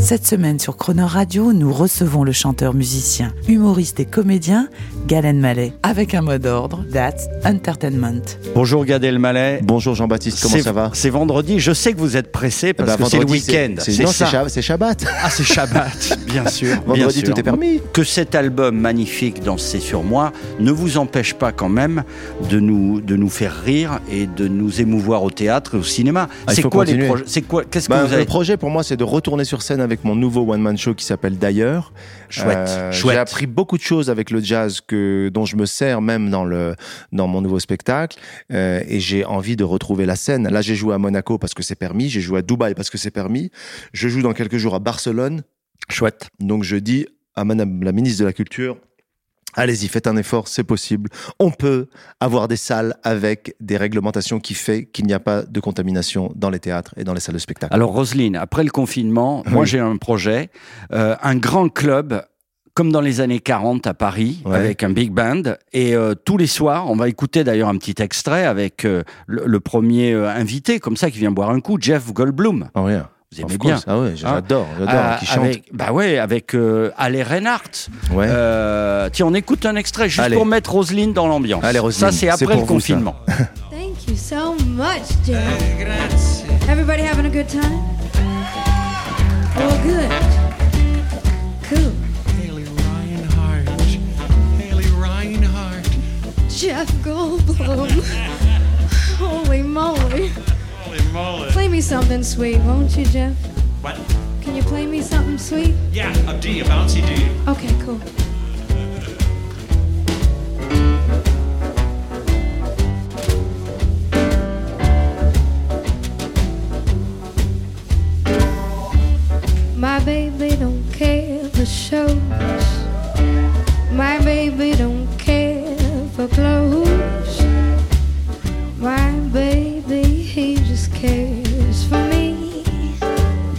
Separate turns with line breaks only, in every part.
Cette semaine sur Croner Radio, nous recevons le chanteur, musicien, humoriste et comédien Galen Mallet avec un mot d'ordre, That's Entertainment.
Bonjour Gad Elmaleh.
Bonjour Jean-Baptiste, comment
C'est-
ça va
C'est vendredi. Je sais que vous êtes pressé parce
Bah,
que c'est le
vendredi,
week-end.
c'est-
C'est
Non, c'est
ça.
Sha- c'est Shabbat.
Ah, c'est Shabbat, bien sûr. bien
Vendredi,
sûr.
tout est permis.
Que cet album magnifique, Danser sur moi, ne vous empêche pas quand même de nous, de nous faire rire et de nous émouvoir au théâtre et au cinéma.
Ah, il
c'est
faut
quoi les
continuer.
projets C'est quoi Qu'est-ce que
Bah,
vous avez
Le projet pour moi, c'est de retourner sur scène avec mon nouveau one-man show qui s'appelle D'ailleurs.
Chouette,
Euh,
chouette.
J'ai appris beaucoup de choses avec le jazz que, dont je me sers même dans, le, dans mon nouveau spectacle. Euh, et j'ai envie de retrouver la scène. Là, j'ai joué à Monaco parce que c'est permis. J'ai joué à Dubaï parce que c'est permis. Je joue dans quelques jours à Barcelone.
Chouette.
Donc je dis à madame la ministre de la Culture, allez-y, faites un effort, c'est possible. On peut avoir des salles avec des réglementations qui fait qu'il n'y a pas de contamination dans les théâtres et dans les salles de spectacle.
Alors Roselyne, après le confinement, moi j'ai un projet, euh, un grand club comme dans les années 40 à Paris,
Ouais.
avec un big band. Et euh, tous les soirs, on va écouter d'ailleurs un petit extrait avec euh, le, le premier invité, comme ça, qui vient boire un coup, Jeff Goldblum.
Rien.
Vous aimez bien.
Ah ouais, j'adore, j'adore,
Euh,
qui chante.
avec, Bah ouais, avec euh, Ale Reinhardt.
Ouais.
Euh, tiens, on écoute un extrait juste
Allez.
pour mettre Roselyne dans l'ambiance.
Allez, Roselyne,
ça, c'est après le
vous,
confinement.
Thank you so much, Jeff. Everybody having a good time? Oh, good. Cool.
Haley Reinhardt. Haley Reinhardt.
Jeff Goldblum. something sweet, won't you, Jeff?
What?
Can you play me something sweet?
Yeah, a D, a bouncy D.
Okay, cool.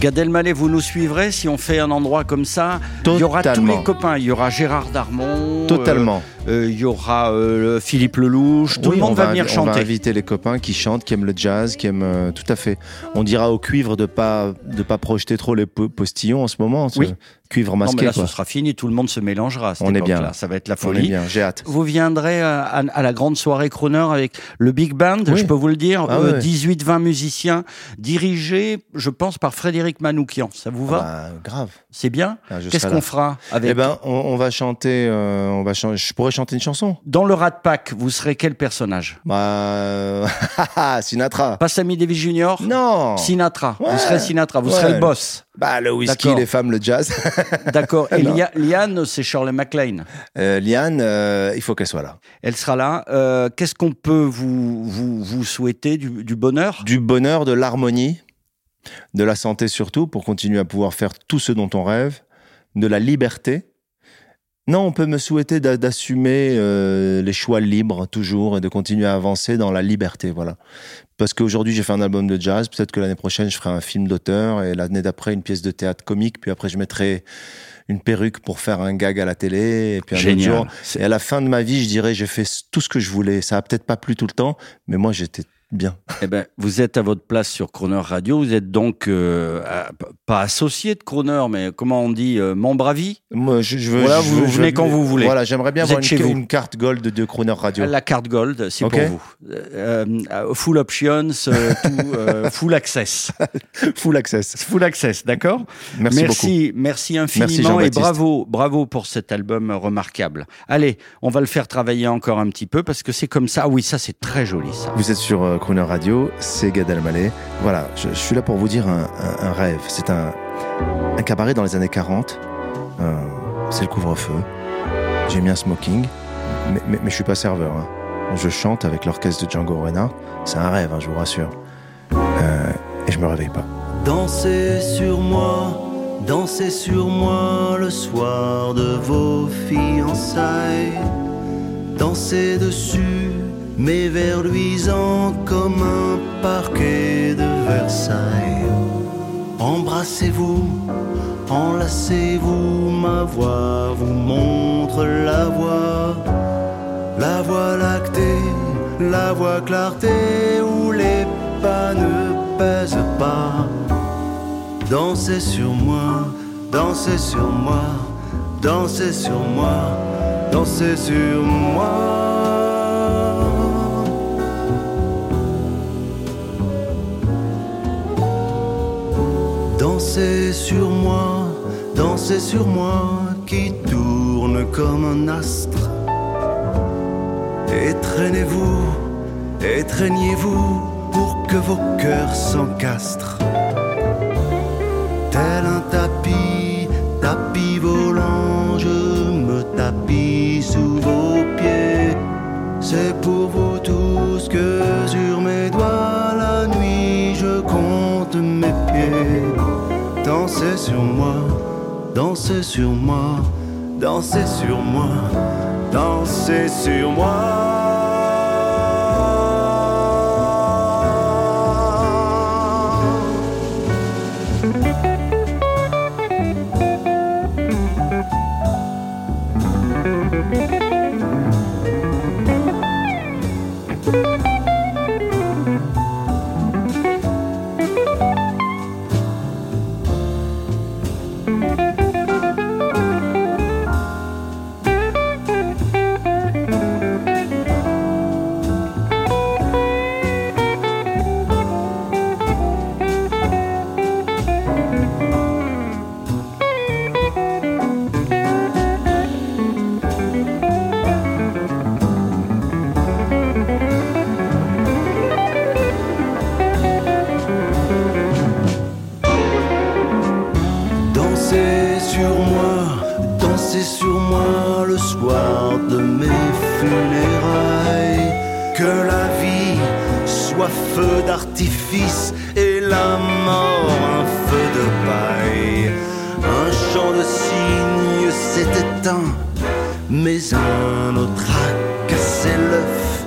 Gad Elmaleh, vous nous suivrez si on fait un endroit comme ça. Il y aura tous
Totalement.
les copains. Il y aura Gérard Darmon.
Totalement.
euh, euh, il y aura euh, Philippe Lelouch. Tout
Oui,
le monde
on
va venir
invi- On va
chanter.
inviter les copains qui chantent, qui aiment le jazz, qui aiment euh, tout à fait. On dira au cuivre de pas de pas projeter trop les po- postillons en ce moment. ce
Oui.
Cuivre
Non, mais
masqué.
là,
quoi.
ce sera fini. Tout le monde se mélangera.
On est bien, là.
Ça va être la folie.
j'ai hâte.
Vous viendrez à, à- à la grande soirée Croner avec le Big Band,
Oui.
je peux vous le dire,
Ah
euh,
ouais.
18-20 musiciens, dirigés, je pense, par Frédéric Manoukian. Ça vous va
Ah bah, grave.
C'est bien
Ah,
Qu'est-ce qu'on fera avec
Eh ben, on, on va chanter. euh, on va chan- Je pourrais chanter une chanson.
Dans le Rat Pack, vous serez quel personnage?
Bah, euh, Sinatra.
Pas Sammy Davis Jr.
Non.
Sinatra.
Ouais.
Vous serez Sinatra. Vous
Ouais.
serez le boss.
Bah, le whisky, les femmes, le jazz.
D'accord. Et. Lia- Liane, c'est Shirley MacLaine.
Euh, Liane, euh, il faut qu'elle soit là.
Elle sera là. Euh, Qu'est-ce qu'on peut vous, vous, vous souhaiter du, du bonheur?
Du bonheur, de l'harmonie, de la santé surtout, pour continuer à pouvoir faire tout ce dont on rêve, de la liberté. Non, on peut me souhaiter d'a- d'assumer euh, les choix libres toujours et de continuer à avancer dans la liberté, voilà. Parce qu'aujourd'hui j'ai fait un album de jazz, peut-être que l'année prochaine je ferai un film d'auteur et l'année d'après une pièce de théâtre comique, puis après je mettrai une perruque pour faire un gag à la télé et puis un autre
Génial.
jour. Et à la fin de ma vie, je dirais j'ai fait tout ce que je voulais. Ça a peut-être pas plu tout le temps, mais moi j'étais bien.
Eh ben, vous êtes à votre place sur Croner Radio. Vous êtes donc euh, à- pas associé de Croner, mais comment on dit, euh, membre à vie?
Moi, je, je veux.
Voilà,
je
vous
veux-
venez quand vous voulez.
Voilà, j'aimerais bien
Vous
avoir une,
chez
une carte gold de Crooner Radio.
La carte Gold, c'est pour vous. Euh, euh, full options, tout, full access.
Full access.
Full access, d'accord?
Merci, beaucoup.
merci, merci infiniment et bravo, bravo pour cet album remarquable. Allez, on va le faire travailler encore un petit peu parce que c'est comme ça. Ah oui, ça c'est très joli ça.
Vous êtes sur Radio, c'est Gad Elmaleh. Voilà, je, suis là pour vous dire un, rêve. C'est un, cabaret dans les années 40. Euh, c'est le couvre-feu. J'ai mis smoking, mais, mais, mais je suis pas serveur. hein. Je chante avec l'orchestre de Django Reinhardt. C'est un rêve, hein, je vous rassure. Euh, et je me réveille pas.
Dansez sur moi, Dansez sur moi le soir de vos fiançailles. Dansez dessus mes vers luisants comme un parquet de Versailles. Embrassez-vous, enlacez-vous, ma voix vous montre la voie. La voie lactée, la voie clarté où les pas ne pèsent pas. Dansez sur moi, dansez sur moi, dansez sur moi, dansez sur moi. Dansez sur moi qui tourne comme un astre. Étreignez-vous, étreignez-vous pour que vos cœurs s'encastrent. Tel un tapis, tapis volant, je me tapis sous vos pieds. C'est pour vous tous que sur mes doigts la nuit je compte mes pieds. Dansez sur moi, dansez sur moi, dansez sur moi, dansez sur moi. Dansez sur moi, dansez sur moi le soir de mes funérailles. Que la vie soit feu d'artifice et la mort un feu de paille. Un chant de cygne s'est éteint, mais un autre a cassé l'œuf.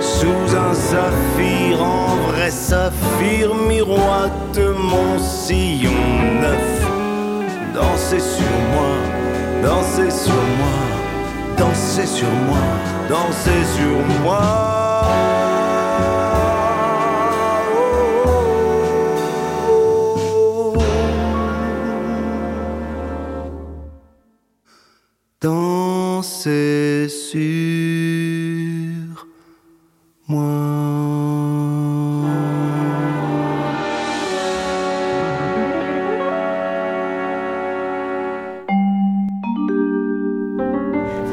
Sous un saphir, en vrai saphir, miroite mon sillon neuf. Dansez sur moi, dansez sur moi, dansez sur moi, dansez sur moi. Dansez sur moi.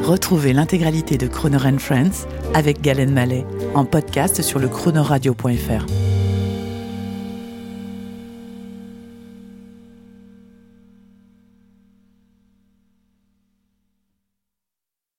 Retrouvez l'intégralité de Croner Friends avec Galen Mallet en podcast sur le chronoradio.fr.